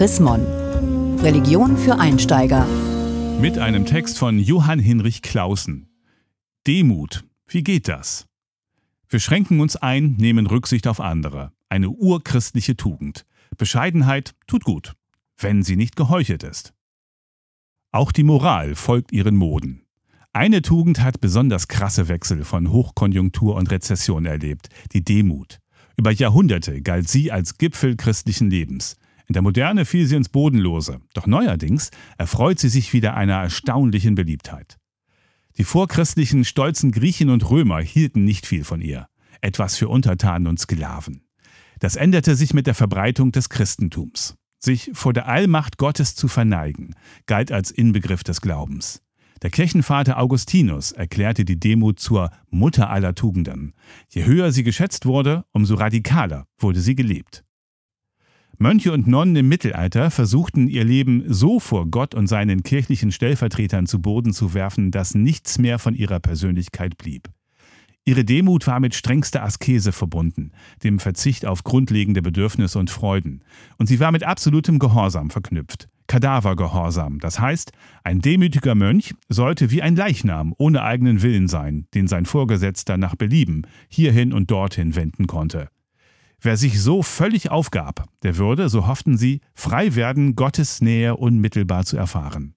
Chris. Religion für Einsteiger. Mit einem Text von Johann Hinrich Clausen. Demut. Wie geht das? Wir schränken uns ein, nehmen Rücksicht auf andere. Eine urchristliche Tugend. Bescheidenheit tut gut, wenn sie nicht geheuchelt ist. Auch die Moral folgt ihren Moden. Eine Tugend hat besonders krasse Wechsel von Hochkonjunktur und Rezession erlebt, die Demut. Über Jahrhunderte galt sie als Gipfel christlichen Lebens. In der Moderne fiel sie ins Bodenlose, doch neuerdings erfreut sie sich wieder einer erstaunlichen Beliebtheit. Die vorchristlichen stolzen Griechen und Römer hielten nicht viel von ihr, etwas für Untertanen und Sklaven. Das änderte sich mit der Verbreitung des Christentums. Sich vor der Allmacht Gottes zu verneigen, galt als Inbegriff des Glaubens. Der Kirchenvater Augustinus erklärte die Demut zur Mutter aller Tugenden. Je höher sie geschätzt wurde, umso radikaler wurde sie gelebt. Mönche und Nonnen im Mittelalter versuchten ihr Leben so vor Gott und seinen kirchlichen Stellvertretern zu Boden zu werfen, dass nichts mehr von ihrer Persönlichkeit blieb. Ihre Demut war mit strengster Askese verbunden, dem Verzicht auf grundlegende Bedürfnisse und Freuden, und sie war mit absolutem Gehorsam verknüpft. Kadavergehorsam, das heißt, ein demütiger Mönch sollte wie ein Leichnam ohne eigenen Willen sein, den sein Vorgesetzter nach Belieben hierhin und dorthin wenden konnte. Wer sich so völlig aufgab, der würde, so hofften sie, frei werden, Gottes Nähe unmittelbar zu erfahren.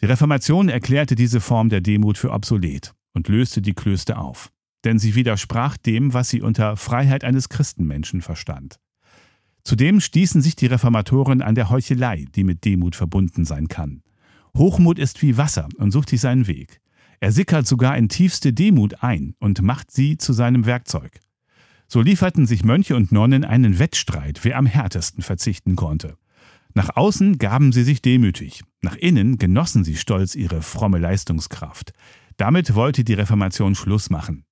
Die Reformation erklärte diese Form der Demut für obsolet und löste die Klöster auf, denn sie widersprach dem, was sie unter Freiheit eines Christenmenschen verstand. Zudem stießen sich die Reformatoren an der Heuchelei, die mit Demut verbunden sein kann. Hochmut ist wie Wasser und sucht sich seinen Weg. Er sickert sogar in tiefste Demut ein und macht sie zu seinem Werkzeug. So lieferten sich Mönche und Nonnen einen Wettstreit, wer am härtesten verzichten konnte. Nach außen gaben sie sich demütig, nach innen genossen sie stolz ihre fromme Leistungskraft. Damit wollte die Reformation Schluss machen.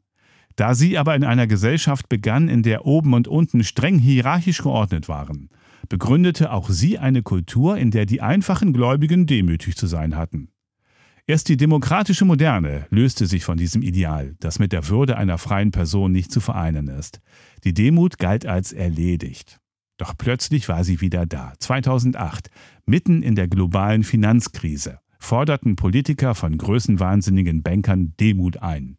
Da sie aber in einer Gesellschaft begann, in der oben und unten streng hierarchisch geordnet waren, begründete auch sie eine Kultur, in der die einfachen Gläubigen demütig zu sein hatten. Erst die demokratische Moderne löste sich von diesem Ideal, das mit der Würde einer freien Person nicht zu vereinen ist. Die Demut galt als erledigt. Doch plötzlich war sie wieder da. 2008, mitten in der globalen Finanzkrise, forderten Politiker von größenwahnsinnigen Bankern Demut ein.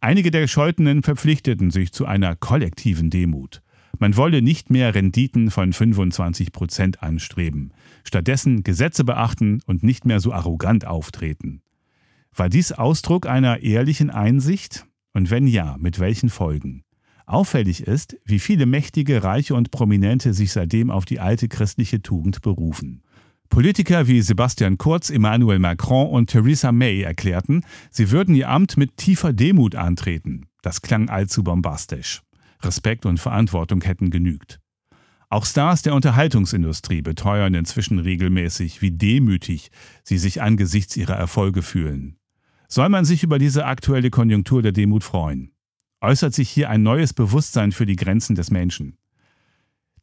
Einige der Gescholtenen verpflichteten sich zu einer kollektiven Demut. Man wolle nicht mehr Renditen von 25 Prozent anstreben, stattdessen Gesetze beachten und nicht mehr so arrogant auftreten. War dies Ausdruck einer ehrlichen Einsicht? Und wenn ja, mit welchen Folgen? Auffällig ist, wie viele Mächtige, Reiche und Prominente sich seitdem auf die alte christliche Tugend berufen. Politiker wie Sebastian Kurz, Emmanuel Macron und Theresa May erklärten, sie würden ihr Amt mit tiefer Demut antreten. Das klang allzu bombastisch. Respekt und Verantwortung hätten genügt. Auch Stars der Unterhaltungsindustrie beteuern inzwischen regelmäßig, wie demütig sie sich angesichts ihrer Erfolge fühlen. Soll man sich über diese aktuelle Konjunktur der Demut freuen? Äußert sich hier ein neues Bewusstsein für die Grenzen des Menschen?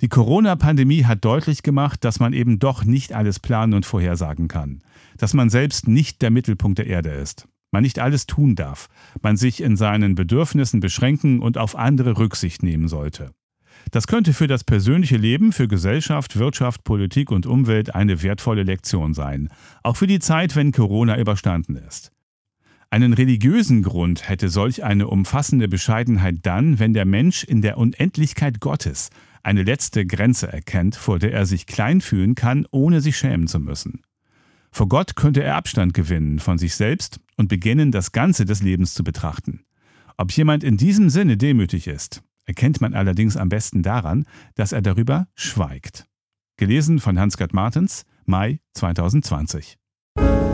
Die Corona-Pandemie hat deutlich gemacht, dass man eben doch nicht alles planen und vorhersagen kann, dass man selbst nicht der Mittelpunkt der Erde ist, man nicht alles tun darf, man sich in seinen Bedürfnissen beschränken und auf andere Rücksicht nehmen sollte. Das könnte für das persönliche Leben, für Gesellschaft, Wirtschaft, Politik und Umwelt eine wertvolle Lektion sein, auch für die Zeit, wenn Corona überstanden ist. Einen religiösen Grund hätte solch eine umfassende Bescheidenheit dann, wenn der Mensch in der Unendlichkeit Gottes eine letzte Grenze erkennt, vor der er sich klein fühlen kann, ohne sich schämen zu müssen. Vor Gott könnte er Abstand gewinnen von sich selbst und beginnen, das Ganze des Lebens zu betrachten. Ob jemand in diesem Sinne demütig ist, erkennt man allerdings am besten daran, dass er darüber schweigt. Gelesen von Hans-Gerd Martens, Mai 2020.